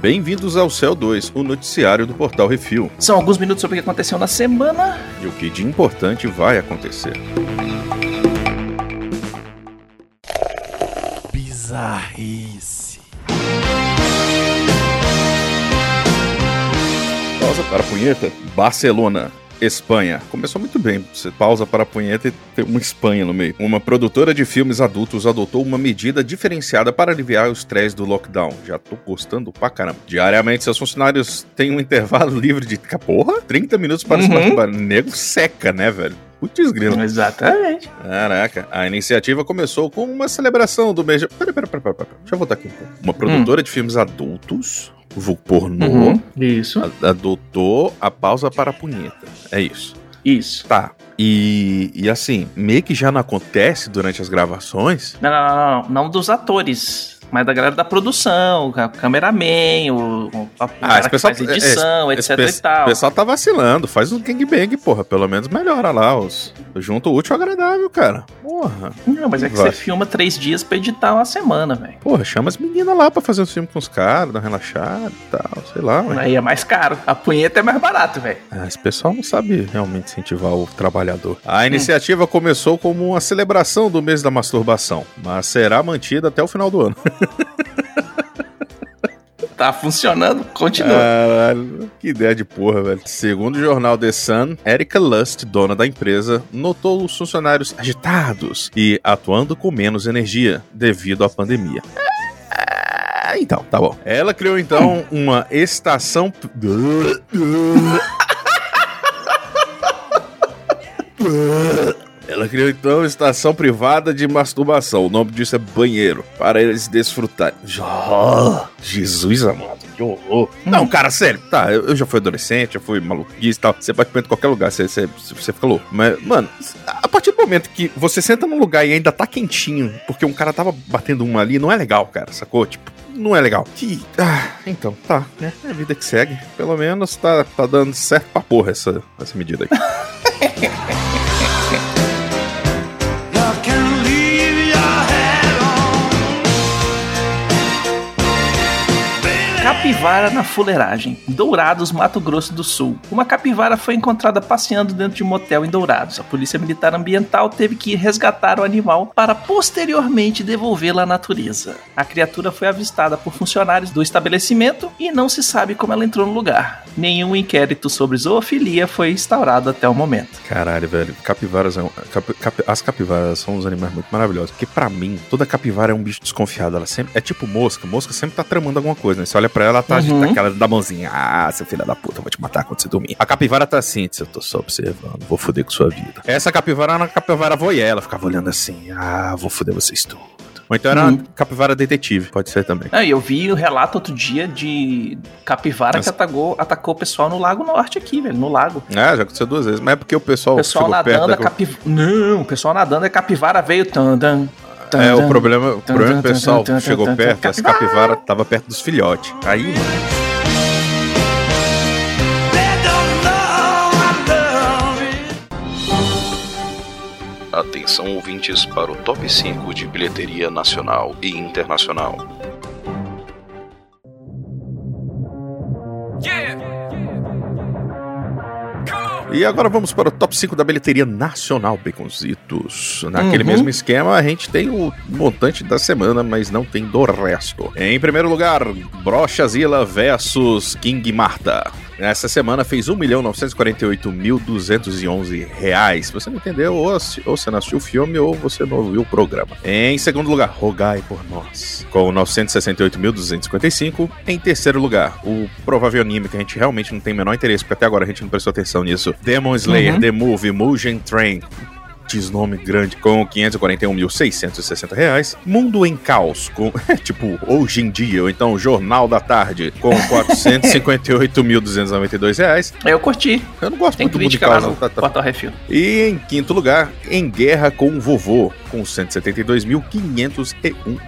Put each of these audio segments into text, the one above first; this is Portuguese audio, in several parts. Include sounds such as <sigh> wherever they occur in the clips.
Bem-vindos ao Céu 2, o noticiário do Portal Refil. São alguns minutos sobre o que aconteceu na semana. E o que de importante vai acontecer. Bizarrice. Pausa para a punheta. Barcelona. Espanha. Começou muito bem. Você pausa para a punheta e tem uma Espanha no meio. Uma produtora de filmes adultos adotou uma medida diferenciada para aliviar o estresse do lockdown. Já tô gostando pra caramba. Diariamente, seus funcionários têm um <laughs> intervalo livre de. Porra? 30 minutos para se Uhum. masturbar. Nego seca, né, velho? Putz, grilo. Exatamente. Caraca, a iniciativa começou com uma celebração do mês. Pera, pera, pera, pera, pera. Deixa eu voltar aqui um pouco. Uma produtora de filmes adultos, vulgo pornô, Uhum. Isso. adotou a pausa para a punheta. É isso. Isso. Tá. E, e assim, meio que já não acontece durante as gravações. Não, não, não, não, não dos atores. Mas da galera da produção, o cameraman, o, o a cara esse que pessoal- edição, é, etc esse e tal. O pessoal tá vacilando, faz um gangbang, porra. Pelo menos melhora lá. Os, junto o útil ao agradável, cara. Porra. Não, mas é que Vai. você filma três dias pra editar uma semana, velho. Porra, chama as meninas lá pra fazer um filme com os caras, dar uma relaxada e tal, sei lá, ué. Aí é mais caro. A punheta é mais barato, velho. Ah, esse pessoal não sabe realmente incentivar o trabalhador. Hum. A iniciativa começou como uma celebração do mês da masturbação, mas será mantida até o final do ano. <laughs> Tá funcionando, continua. Caralho, que ideia de porra, velho. Segundo o jornal The Sun, Erika Lust, dona da empresa, notou os funcionários agitados e atuando com menos energia devido à pandemia. Ah, então, tá bom. Ela criou então uma estação. <laughs> Ela criou então uma estação privada de masturbação. O nome disso é banheiro. Para eles desfrutarem. Oh, Jesus amado, que horror. Não, cara, sério. Tá, eu, eu já fui adolescente, já fui maluquice e tal. Você pode comer em qualquer lugar, você, você, você fica louco. Mas, mano, a partir do momento que você senta num lugar e ainda tá quentinho, porque um cara tava batendo uma ali, não é legal, cara, sacou? Tipo, não é legal. Que. Ah, então, tá, né? É a vida que segue. Pelo menos tá, tá dando certo pra porra essa, essa medida aí. <laughs> Capivara na fuleiragem. Dourados, Mato Grosso do Sul. Uma capivara foi encontrada passeando dentro de um motel em Dourados. A Polícia Militar Ambiental teve que resgatar o animal para posteriormente devolvê-la à natureza. A criatura foi avistada por funcionários do estabelecimento e não se sabe como ela entrou no lugar. Nenhum inquérito sobre zoofilia foi instaurado até o momento. Caralho, velho. Capivaras é um- cap- cap- as capivaras são uns animais muito maravilhosos. Porque pra mim, toda capivara é um bicho desconfiado. Ela sempre. É tipo mosca. Mosca sempre tá tramando alguma coisa, né? Você olha pra ela, ela tá Uhum. aquela da mãozinha. Ah, seu filho da puta, eu vou te matar quando você dormir. A capivara tá assim, eu tô só observando, vou foder com sua vida. Essa capivara era uma capivara voyeur, ela ficava olhando assim, ah, vou foder vocês tudo. Ou então era Uhum. capivara detetive, pode ser também. Ah, eu vi o relato outro dia de capivara Mas- que atacou, atacou o pessoal no Lago Norte aqui, velho, no lago. Ah, já aconteceu duas vezes, mas é porque o pessoal, O pessoal nadando, da... a capivara. Não, o pessoal nadando, a capivara veio. Tandan, É, o problema, o problema que tan, o pessoal chegou perto as capivara. capivaras tava perto dos filhotes. Aí, mano. Atenção ouvintes para o top 5 de bilheteria nacional e internacional. E agora vamos para o top 5 da bilheteria nacional, Baconzitos. Naquele Uhum. mesmo esquema, a gente tem o montante da semana, mas não tem do resto. Em primeiro lugar, Brochazilla versus King Marta. Essa semana fez 1.948.211 reais. Você não entendeu, ou, ou você não assistiu o filme, ou você não ouviu o programa. Em segundo lugar, Rogai por Nós, com 968.255. Em terceiro lugar, o provável anime que a gente realmente não tem o menor interesse, porque até agora a gente não prestou atenção nisso. Demon Slayer, Uhum. The Movie, Mugen Train. Desnome grande com 541.660 reais. Mundo em Caos, com <laughs> tipo hoje em dia, ou então Jornal da Tarde, com <laughs> 458.292 reais. Eu curti. Eu não gosto Tem muito do Mundo em lá Caos, no tá- tá- Portal Refil. e em quinto lugar, Em Guerra com o Vovô, com 172.501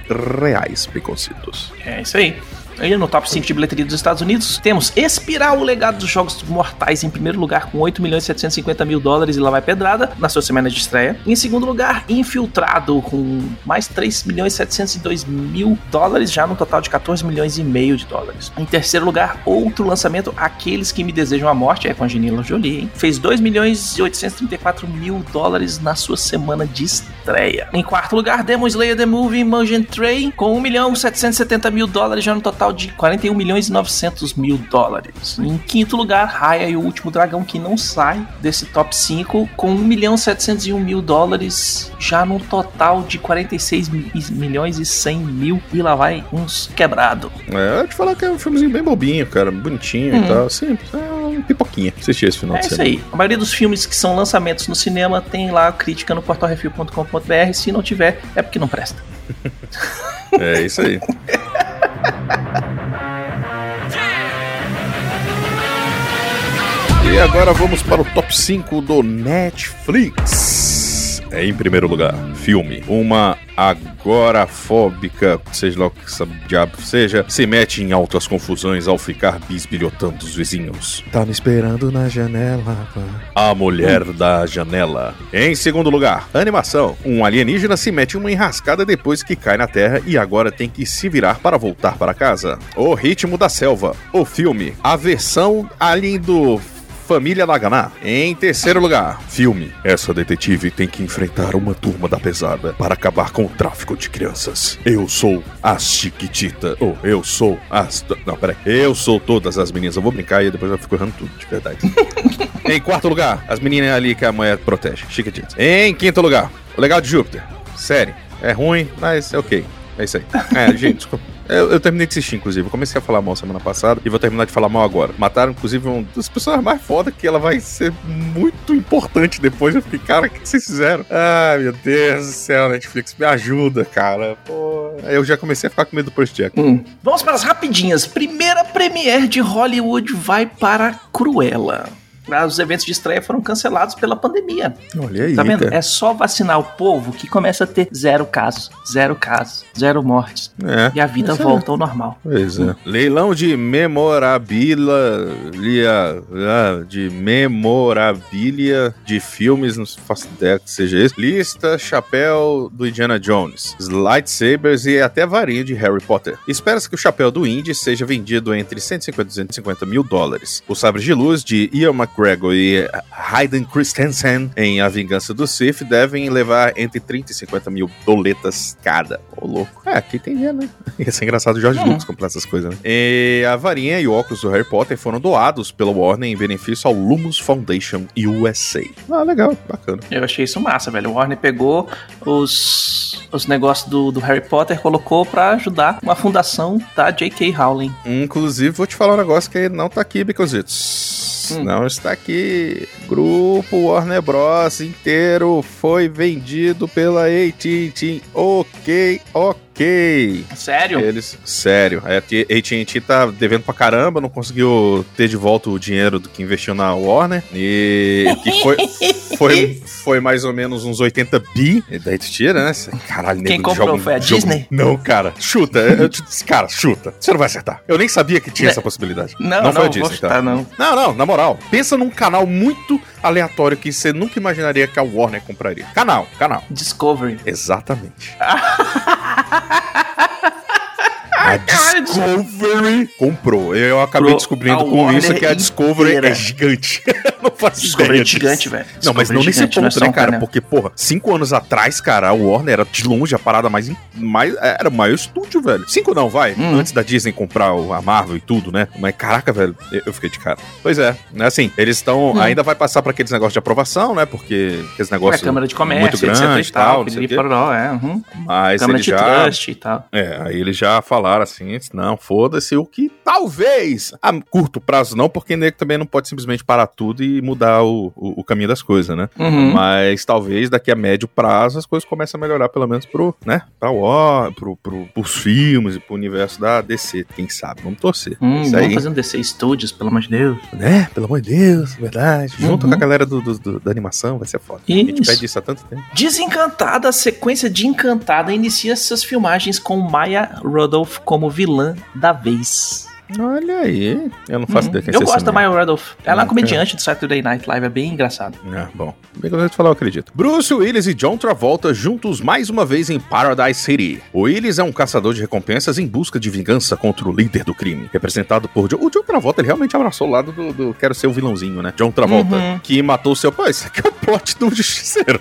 reais, preconcitos. É isso aí. Aí no top 5 de bilheteria dos Estados Unidos, temos Espiral, o legado dos Jogos Mortais, em primeiro lugar com 8 milhões e 750 mil dólares e lá vai pedrada, na sua semana de estreia. Em segundo lugar, Infiltrado, com mais 3 milhões e 702 mil dólares, já no total de 14 milhões e meio de dólares. Em terceiro lugar, outro lançamento, Aqueles que Me Desejam a Morte, é com a Janila Jolie, hein? Fez 2 milhões e 834 mil dólares na sua semana de estreia. Em quarto lugar, Demon Slayer The Movie Mugen Train, com 1 milhão e 770 mil dólares, já no total de 41 milhões e 900 mil dólares. Em quinto lugar, Raya e o Último Dragão, que não sai desse top 5, com 1 milhão e 701 mil dólares, já no total de 46 milhões e 100 mil, e lá vai uns quebrado. É, eu te falar que é um filmezinho bem bobinho, cara, bonitinho Hum. e tal, simples, é uma pipoquinha. Assisti esse final É de isso semana. aí. A maioria dos filmes que são lançamentos no cinema tem lá a crítica no portalrefil.com.br. Se não tiver, é porque não presta. <laughs> É isso aí. <laughs> E agora vamos para o top 5 do Netflix. É, em primeiro lugar, filme. Uma agorafóbica, seja lá o que essa diabo seja, se mete em altas confusões ao ficar bisbilhotando os vizinhos. Tá me esperando na janela. A Mulher da Janela. Em segundo lugar, animação. Um alienígena se mete em uma enrascada depois que cai na Terra e agora tem que se virar para voltar para casa. O Ritmo da Selva. O filme. A versão alien do Família Naganá. Em terceiro lugar, filme. Essa detetive tem que enfrentar uma turma da pesada para acabar com o tráfico de crianças. Eu sou a Chiquitita. Ou eu sou as. Não, peraí. Eu sou todas as meninas. Eu vou brincar e depois eu fico errando tudo, de verdade. <laughs> em quarto lugar, as meninas ali que a mulher protege. Chiquitita. Em quinto lugar, o legal de Júpiter. Série. É ruim, mas é ok. É isso aí. É, gente, desculpa. Eu, eu terminei de assistir, inclusive. Eu comecei a falar mal semana passada e vou terminar de falar mal agora. Mataram, inclusive, um dos personagens mais foda que ela vai ser muito importante depois. Eu fiquei, cara, o que vocês fizeram? Ai, meu Deus do céu, Netflix, me ajuda, cara. Pô. Aí eu já comecei a ficar com medo do Percy Jack. Hum. Vamos para as rapidinhas. Primeira premiere de Hollywood vai para Cruella. Os eventos de estreia foram cancelados pela pandemia. Olha aí, Tá vendo? cara. É só vacinar o povo que começa a ter zero casos, zero casos, zero mortes. É. E a vida Isso é. volta ao normal. Pois é. Leilão de memorabilia. ah, De memorabilia de filmes, não faço ideia que seja isso. Lista, chapéu do Indiana Jones, lightsabers e até varinha de Harry Potter. Espera-se que o chapéu do Indy seja vendido entre 150 e 250 mil dólares. Os sabres de luz de Ian McGregor e Hayden Christensen em A Vingança do Sith devem levar entre 30 e 50 mil doletas cada. Ô, louco. É, aqui tem dinheiro, né? <laughs> Ia ser engraçado o George Hum. Lucas comprar essas coisas, né? E a varinha e o óculos do Harry Potter foram doados pela Warner em benefício ao Lumos Foundation USA. Ah, legal, bacana. Eu achei isso massa, velho. O Warner pegou os, os negócios do, do Harry Potter, colocou pra ajudar uma fundação da J.K. Rowling. Inclusive, vou te falar um negócio que não tá aqui, because it's... Hum. Não está aqui. Grupo Warner Bros. inteiro foi vendido pela AT&T. Ok, ok. Sério? Eles, sério, a AT&T tá devendo pra caramba, não conseguiu ter de volta o dinheiro do que investiu na Warner e que foi, <laughs> foi, foi mais ou menos uns 80 bi da AT&T, né? Caralho, Quem comprou joga um foi a jogo- Disney? Não, cara, chuta, eu te disse, cara, chuta, você não vai acertar. Eu nem sabia que tinha Né? essa possibilidade. Não, não foi a não, Disney, vou chutar, tá? não. Não, não, na moral, pensa num canal muito aleatório que você nunca imaginaria que a Warner compraria. Canal, canal. Discovery. Exatamente. <laughs> A <laughs> Discovery comprou. Eu acabei Comprou descobrindo com isso que a Discovery inteira. é gigante. <laughs> Não faço Discovery ideia é gigante, velho. Não, mas não é nesse é ponto, né, um cara? canal. Porque, porra, cinco anos atrás, cara, a Warner era de longe a parada mais. mais era o maior estúdio, velho. Cinco não, vai. Hum. Antes da Disney comprar a Marvel e tudo, né? Mas caraca, velho, eu, fiquei de cara. Pois é, né? Assim, eles estão. Hum. Ainda vai passar pra aqueles negócios de aprovação, né? Porque aqueles É, negócios. Câmara de Comércio, muito grande e tal. quê. pororó, é, uhum. Mas Câmara de já. Trust e tal. É, aí eles já falaram assim, não, foda-se o que talvez a curto prazo não, porque nego também não pode simplesmente parar tudo e e mudar o, o, o caminho das coisas, né? Uhum. Mas talvez daqui a médio prazo as coisas comecem a melhorar, pelo menos pro, né? Pra War, pro, pro, pros filmes e pro universo da DC, quem sabe? Vamos torcer. Hum, Isso vamos fazer um DC Studios, pelo amor de Deus. Né? Pelo amor de Deus, verdade. Junto Uhum. com a galera do, do- do- da animação, vai ser foda. A gente Isso. pede isso há tanto tempo. Desencantada, a sequência de Encantada inicia suas filmagens com Maya Rudolph como vilã da vez. Olha aí. Eu não faço Uhum. ideia quem Eu gosto da. Maya Rudolph. Ela é uma comediante do Saturday Night Live, é bem engraçado. Ah, bom. Bem que eu vou te falar, eu acredito. Bruce Willis e John Travolta juntos mais uma vez em Paradise City. O Willis é um caçador de recompensas em busca de vingança contra o líder do crime, representado por John. O John Travolta, ele realmente abraçou o lado do, do quero ser o vilãozinho, né? John Travolta, Uhum. que matou o seu pai. Isso aqui é o plot do <laughs> Justiceiro.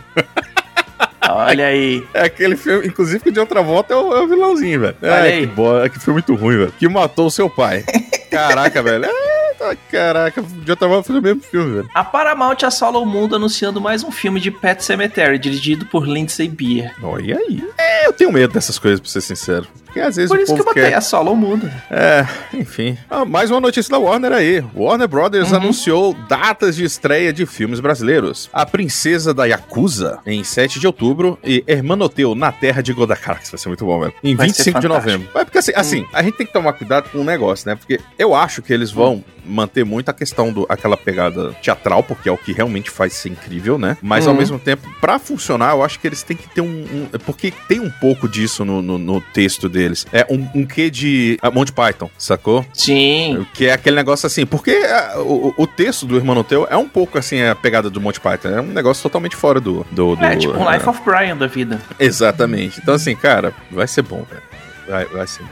Olha aí. É aquele filme, inclusive que o John Travolta é o, é o vilãozinho, velho. Aí. que boa, que filme muito ruim, velho. Que matou o seu pai. Caraca, <laughs> velho. É, caraca, o John Travolta fez o mesmo filme, velho. A Paramount assola o mundo anunciando mais um filme de Pet Cemetery, dirigido por Lindsay Beer. Olha aí. É, eu tenho medo dessas coisas, pra ser sincero. Porque às vezes Por o isso que eu botei quer... assola o mundo. É, enfim. Ah, mais uma notícia da Warner aí. Warner Brothers Uhum. anunciou datas de estreia de filmes brasileiros. A Princesa da Yakuza, em 7 de outubro, e Hermanoteu, na Terra de Godakar, que vai ser muito bom, velho. Em Vai ser 25 de novembro. É porque assim, assim, a gente tem que tomar cuidado com o negócio, né? Porque eu acho que eles vão manter muito a questão do aquela pegada teatral, porque é o que realmente faz ser incrível, né? Mas ao Uhum. mesmo tempo, pra funcionar, eu acho que eles têm que ter um. um- porque tem um pouco disso no, no, no texto deles. É um, um quê de ah, Monty Python, sacou? Sim. Que é aquele negócio assim, porque ah, o, o texto do Irmão Teu é um pouco assim a pegada do Monty Python. É um negócio totalmente fora do. do, do É tipo um ah, Life of Brian da vida. Exatamente. Então, assim, cara, vai ser bom, velho. Vai, vai ser.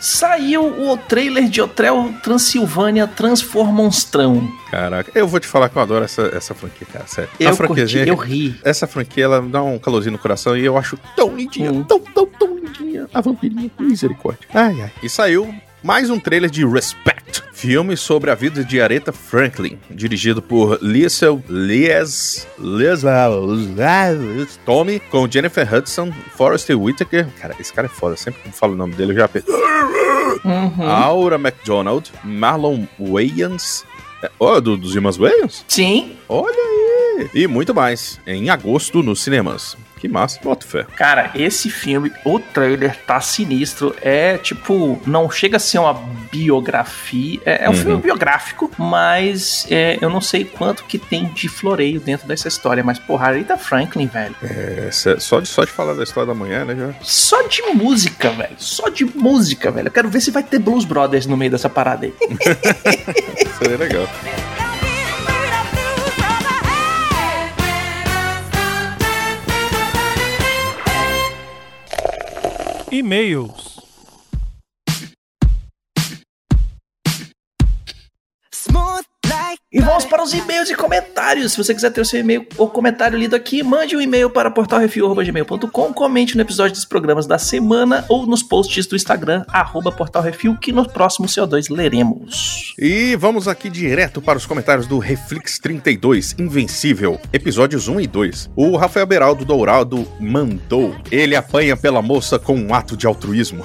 Saiu o trailer de Hotel Transilvânia Transforma Monstrão. Caraca, eu vou te falar que eu adoro essa, essa franquia, cara. Sério. Eu a curti, eu ri. Essa franquia, ela dá um calorzinho no coração e eu acho tão lindinha, Hum. tão, tão, tão lindinha. A vampirinha, misericórdia. Ai, ai. E saiu mais um trailer de Respect, filme sobre a vida de Aretha Franklin, dirigido por Liesel Lies, Lies, Tommy, com Jennifer Hudson, Forrest Whitaker. Cara, esse cara é foda, sempre que eu falo o nome dele eu já perco. Uhum. Aura McDonald, Marlon Wayans. Oh, do, dos irmãos Wayans? Sim, Olha aí! E muito mais, em agosto nos cinemas. Que massa, boto fé. cara, esse filme, o trailer tá sinistro. É tipo, não chega a ser uma biografia. É, é um Uhum. filme biográfico, mas é, eu não sei quanto que tem de floreio dentro dessa história. Mas, porra, Aretha Franklin, velho. É, só, de, só de falar da história da manhã, né? Já... Só de música, velho. Só de música, velho. Eu quero ver se vai ter Blues Brothers no meio dessa parada aí. <laughs> Seria legal. E-mails. E vamos para os e-mails e comentários. Se você quiser ter o seu e-mail ou comentário lido aqui, mande um e-mail para portalrefil.gmail.com, comente no episódio dos programas da semana ou nos posts do Instagram, arroba portalrefil, que no próximo CO2 leremos. E vamos aqui direto para os comentários do Reflex 32, Invencível, episódios 1 e 2. O Rafael Beraldo Dourado mandou. Ele apanha pela moça com um ato de altruísmo.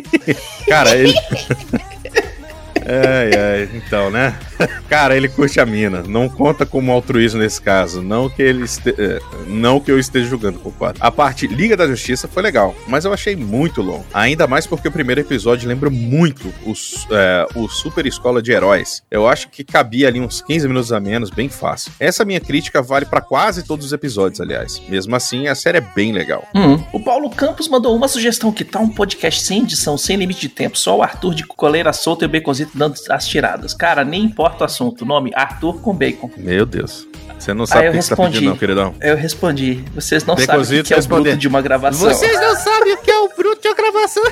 <laughs> Cara, ele. <laughs> Ai, ai, então, né? <laughs> Cara, ele curte a mina. Não conta como altruísmo nesse caso. Não que ele este... eh, não que eu esteja julgando quatro. A parte Liga da Justiça foi legal, mas eu achei muito longo. Ainda mais porque o primeiro episódio lembra muito os, eh, o Super Escola de Heróis. Eu acho que cabia ali uns 15 minutos a menos, bem fácil. Essa minha crítica vale pra quase todos os episódios, aliás. Mesmo assim, a série é bem legal. Hum. O Paulo Campos mandou uma sugestão que tá um podcast sem edição, sem limite de tempo, só o Arthur de coleira solta e o Baconzito dando as tiradas. Cara, nem importa o assunto. Nome Arthur com Bacon. Meu Deus. Você não sabe o que você tá respondi. pedindo, não, queridão. Eu respondi. Vocês não sabem o que é o responder. bruto de uma gravação. não sabem o que é o bruto de uma gravação.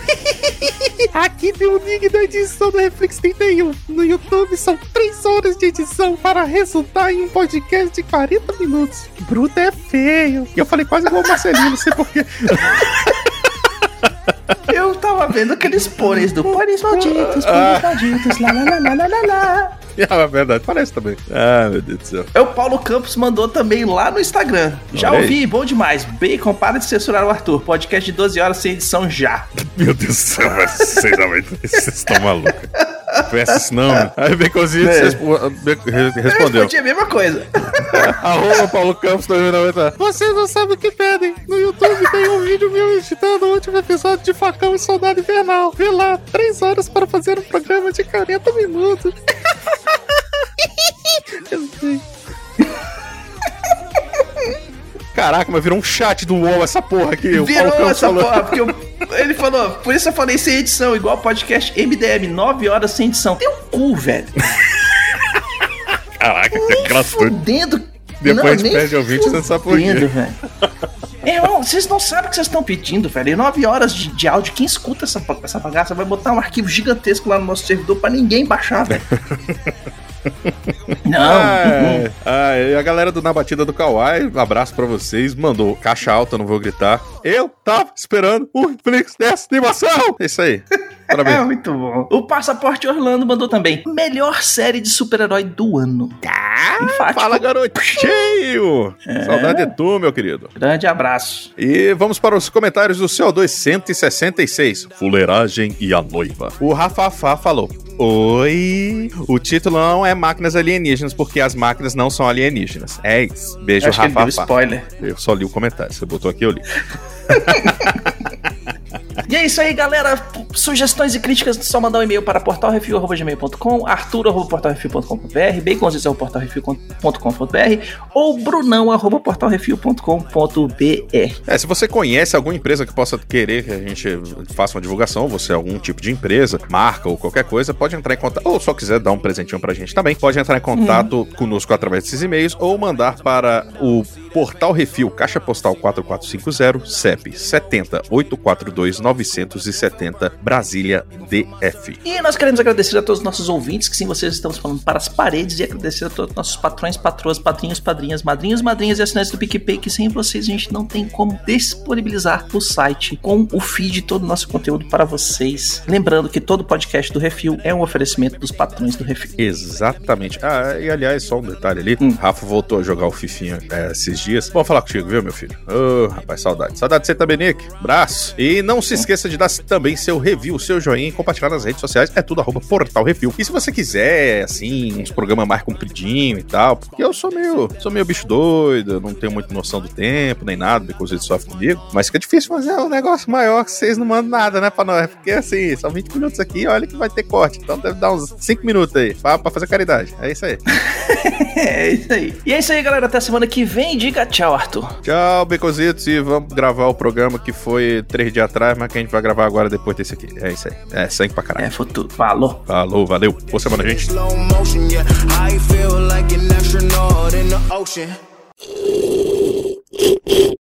<laughs> Aqui tem o link da edição do Reflex 31. No YouTube são 3 horas de edição para resultar em um podcast de 40 minutos. Bruto é feio. E eu falei quase igual o Marcelinho, não sei porquê. <laughs> Eu tava vendo aqueles pôneis do pôneis malditos, Ah. pôneis malditos, lá, lá, lá, lá, lá, lá. <laughs> Ah, é verdade, parece também. Ah, meu Deus do céu. É o Paulo Campos mandou também lá no Instagram. Já Olha aí. ouvi, bom demais. Bacon, para de censurar o Arthur. Podcast de 12 horas sem edição já. <laughs> Meu Deus do céu. Vocês, vocês estão malucos. <laughs> Esse nome? <laughs> Aí Baconzitos É. Eu respondeu. respondi a mesma coisa. <laughs> Arroba Paulo Campos 2090. Vocês não sabem o que pedem. No YouTube tem um vídeo meu editando o último episódio de Facão e Soldado Invernal. Vê lá, três horas para fazer um programa de 40 minutos. <laughs> Eu sei. Caraca, mas virou um chat do UOL essa porra aqui. Virou essa falou. porra, porque eu- <laughs> ele falou, por isso eu falei sem edição, igual podcast MDM, 9 horas sem edição. Tem um cu, velho. Caraca, que Nem gratuito. fudendo. Depois não, a gente nem perde ouvinte, você não sabe por quê. fudendo, velho. Irmão, vocês não sabem o que vocês estão pedindo, velho. Em 9 horas de, de áudio, quem escuta essa, essa bagaça vai botar um arquivo gigantesco lá no nosso servidor pra ninguém baixar, velho. <laughs> Não. Ah, e a galera do Na Batida do Kawaii, um abraço pra vocês. Mandou caixa alta, não vou gritar. Eu tava esperando o Netflix dessa animação. É isso aí. É Parabéns. muito bom. O Passaporte Orlando mandou também. Melhor série de super-herói do ano. Enfático. Fala, garotinho. Saudade de tu, meu querido. Grande abraço. E vamos para os comentários do CO2 166. Fuleiragem e a noiva. O Rafafá falou. Oi! O título não é máquinas alienígenas, porque as máquinas não são alienígenas. É isso. Beijo, Rafafá. spoiler. Eu só li o comentário. Você botou aqui, eu li. <laughs> E é isso aí, galera. Sugestões e críticas, só mandar um e-mail para portalrefil.gmail.com, arturo.portalrefil.com.br, baconzitos.portalrefil.com.br ou brunão.portalrefil.com.br. É, se você conhece alguma empresa que possa querer que a gente faça uma divulgação, você é algum tipo de empresa, marca ou qualquer coisa, pode entrar em contato, ou só quiser dar um presentinho pra gente também, pode entrar em contato conosco através desses e-mails ou mandar para o Portal Refil, Caixa Postal 4450, CEP 70 842 970, Brasília, DF. E nós queremos agradecer a todos os nossos ouvintes, que sim, vocês estão falando para as paredes, e agradecer a todos os nossos patrões, patroas, padrinhos, padrinhas, madrinhos, madrinhas e assinantes do PicPay, que sem vocês a gente não tem como disponibilizar o site com o feed todo o nosso conteúdo para vocês. Lembrando que todo podcast do Refil é um oferecimento dos patrões do Refil. Exatamente. Ah, e aliás, só um detalhe ali. Hum. Rafa voltou a jogar o Fifinha é, esses dias. Bom falar contigo, viu, meu filho? Ô, rapaz, saudade. Saudade de você também, Nick. Braço. E não se esqueça de dar também seu review, seu joinha e compartilhar nas redes sociais. É tudo arroba Portal Review. E se você quiser, assim, uns programas mais compridinho e tal, porque eu sou meio, sou meio bicho doido, não tenho muita noção do tempo, nem nada, depois ele sofre comigo. Mas fica difícil fazer um negócio maior que vocês não mandam nada, né, pra nós? Porque assim, são 20 minutos aqui, olha que vai ter corte. Então deve dar uns 5 minutos aí, pra, pra fazer caridade. É isso aí. <laughs> É isso aí. E é isso aí, galera. Até semana que vem. Diga tchau, Arthur. Tchau, Becositos, e vamos gravar o programa que foi três dias atrás, mas que a gente vai gravar agora depois desse aqui. É isso aí. É sangue pra caralho. É futuro. Falou. Falou, valeu. Boa semana, gente.